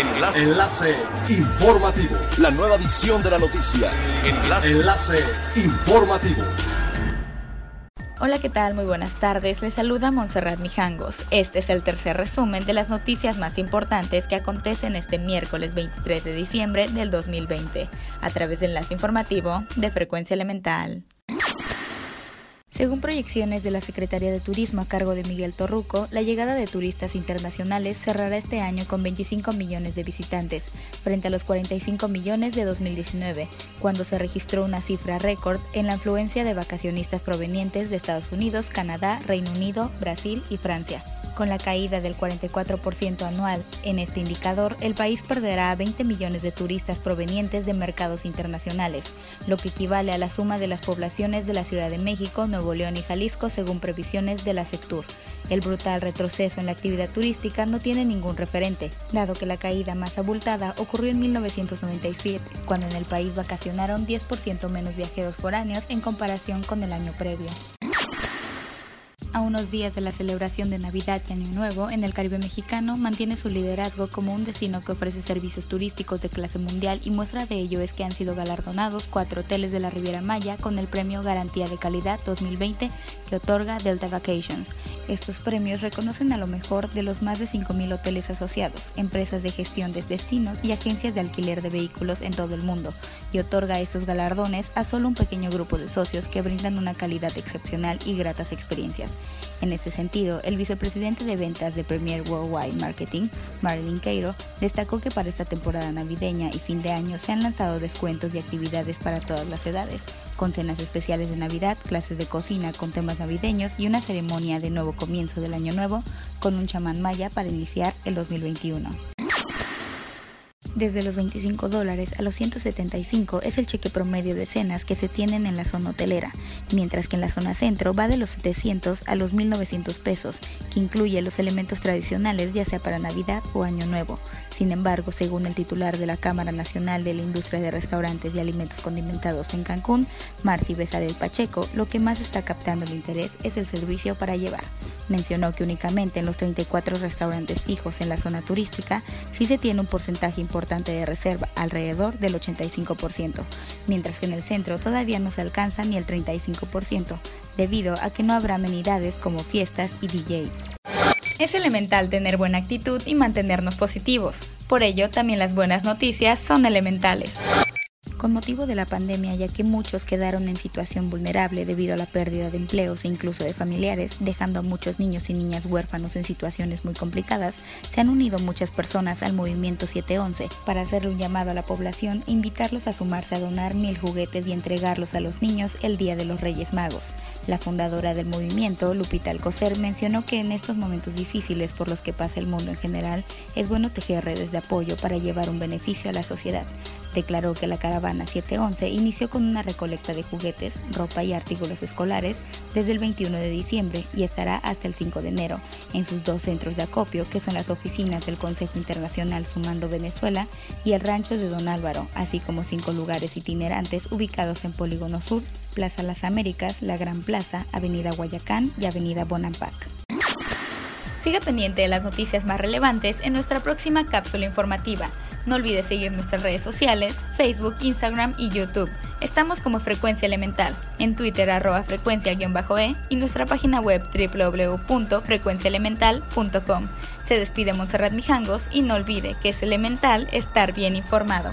Enlace. Enlace informativo. La nueva edición de la noticia. Enlace. Enlace informativo. Hola, ¿qué tal? Muy buenas tardes. Les saluda Montserrat Mijangos. Este es el tercer resumen de las noticias más importantes que acontecen este miércoles 23 de diciembre del 2020, a través del enlace informativo de Frecuencia Elemental. Según proyecciones de la Secretaría de Turismo a cargo de Miguel Torruco, la llegada de turistas internacionales cerrará este año con 25 millones de visitantes, frente a los 45 millones de 2019, cuando se registró una cifra récord en la afluencia de vacacionistas provenientes de Estados Unidos, Canadá, Reino Unido, Brasil y Francia. Con la caída del 44% anual en este indicador, el país perderá a 20 millones de turistas provenientes de mercados internacionales, lo que equivale a la suma de las poblaciones de la Ciudad de México, Nuevo León y Jalisco según previsiones de la Sectur. El brutal retroceso en la actividad turística no tiene ningún referente, dado que la caída más abultada ocurrió en 1997, cuando en el país vacacionaron 10% menos viajeros foráneos en comparación con el año previo. A unos días de la celebración de Navidad y Año Nuevo, en el Caribe mexicano mantiene su liderazgo como un destino que ofrece servicios turísticos de clase mundial y muestra de ello es que han sido galardonados cuatro hoteles de la Riviera Maya con el premio Garantía de Calidad 2020 que otorga Delta Vacations. Estos premios reconocen a lo mejor de los más de 5.000 hoteles asociados, empresas de gestión de destinos y agencias de alquiler de vehículos en todo el mundo, y otorga estos galardones a solo un pequeño grupo de socios que brindan una calidad excepcional y gratas experiencias. En ese sentido, el vicepresidente de ventas de Premier Worldwide Marketing, Marilyn Cairo, destacó que para esta temporada navideña y fin de año se han lanzado descuentos y actividades para todas las edades, con cenas especiales de Navidad, clases de cocina con temas navideños y una ceremonia de nuevo comienzo del año nuevo con un chamán maya para iniciar el 2021. Desde los 25 dólares a los 175 es el cheque promedio de cenas que se tienen en la zona hotelera, mientras que en la zona centro va de los 700 a los 1900 pesos, que incluye los elementos tradicionales ya sea para Navidad o Año Nuevo. Sin embargo, según el titular de la Cámara Nacional de la Industria de Restaurantes y Alimentos Condimentados en Cancún, Marci Besarel Pacheco, lo que más está captando el interés es el servicio para llevar. Mencionó que únicamente en los 34 restaurantes fijos en la zona turística sí se tiene un porcentaje importante de reserva, alrededor del 85%, mientras que en el centro todavía no se alcanza ni el 35%, debido a que no habrá amenidades como fiestas y DJs. Es elemental tener buena actitud y mantenernos positivos. Por ello, también las buenas noticias son elementales. Con motivo de la pandemia, ya que muchos quedaron en situación vulnerable debido a la pérdida de empleos e incluso de familiares, dejando a muchos niños y niñas huérfanos en situaciones muy complicadas, se han unido muchas personas al movimiento 711 para hacerle un llamado a la población e invitarlos a sumarse a donar mil juguetes y entregarlos a los niños el Día de los Reyes Magos. La fundadora del movimiento, Lupita Alcocer, mencionó que en estos momentos difíciles por los que pasa el mundo en general, es bueno tejer redes de apoyo para llevar un beneficio a la sociedad. Declaró que la caravana 711 inició con una recolecta de juguetes, ropa y artículos escolares desde el 21 de diciembre y estará hasta el 5 de enero en sus dos centros de acopio, que son las oficinas del Consejo Internacional Sumando Venezuela y el rancho de Don Álvaro, así como cinco lugares itinerantes ubicados en Polígono Sur, Plaza Las Américas, La Gran Avenida Guayacán y Avenida Bonampak. Siga pendiente de las noticias más relevantes en nuestra próxima cápsula informativa. No olvide seguir nuestras redes sociales, Facebook, Instagram y YouTube. Estamos como Frecuencia Elemental, en Twitter arroba frecuencia-e y nuestra página web www.frecuenciaelemental.com. Se despide Montserrat Mijangos y no olvide que es elemental estar bien informado.